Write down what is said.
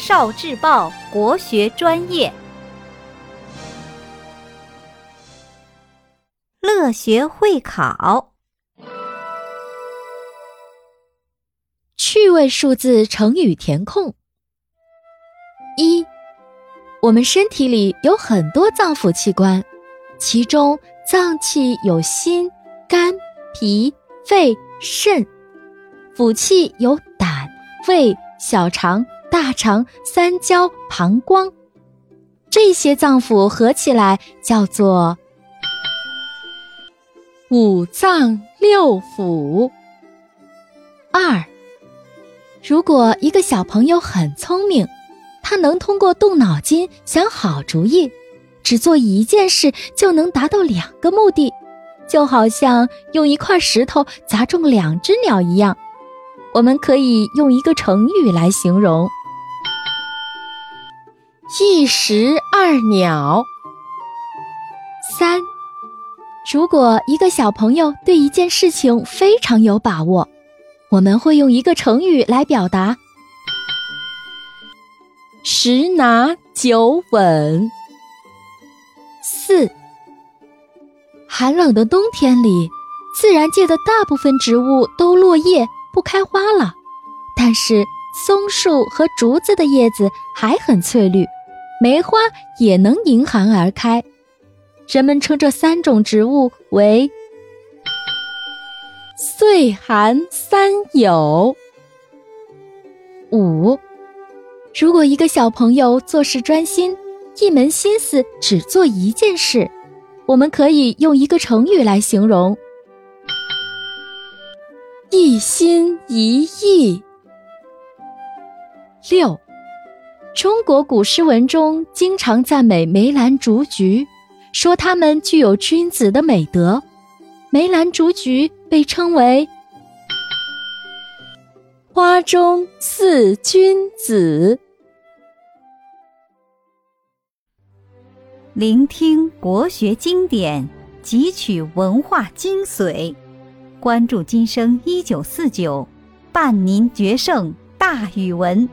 少智报国学专业，乐学会考。趣味数字成语填空：一，我们身体里有很多脏腑器官，其中脏器有心、肝、脾、肺、肾，腑器有胆、胃、小肠。大肠、三焦、膀胱，这些脏腑合起来叫做五脏六腑。二，如果一个小朋友很聪明，他能通过动脑筋想好主意，只做一件事就能达到两个目的，就好像用一块石头砸中两只鸟一样。我们可以用一个成语来形容。一石二鸟。三，如果一个小朋友对一件事情非常有把握，我们会用一个成语来表达：十拿九稳。四，寒冷的冬天里，自然界的大部分植物都落叶不开花了，但是松树和竹子的叶子还很翠绿。梅花也能迎寒而开，人们称这三种植物为“岁寒三友”。五，如果一个小朋友做事专心，一门心思只做一件事，我们可以用一个成语来形容：“一心一意。”六。中国古诗文中经常赞美梅兰竹菊，说它们具有君子的美德。梅兰竹菊被称为“花中四君子”。聆听国学经典，汲取文化精髓，关注今生一九四九，伴您决胜大语文。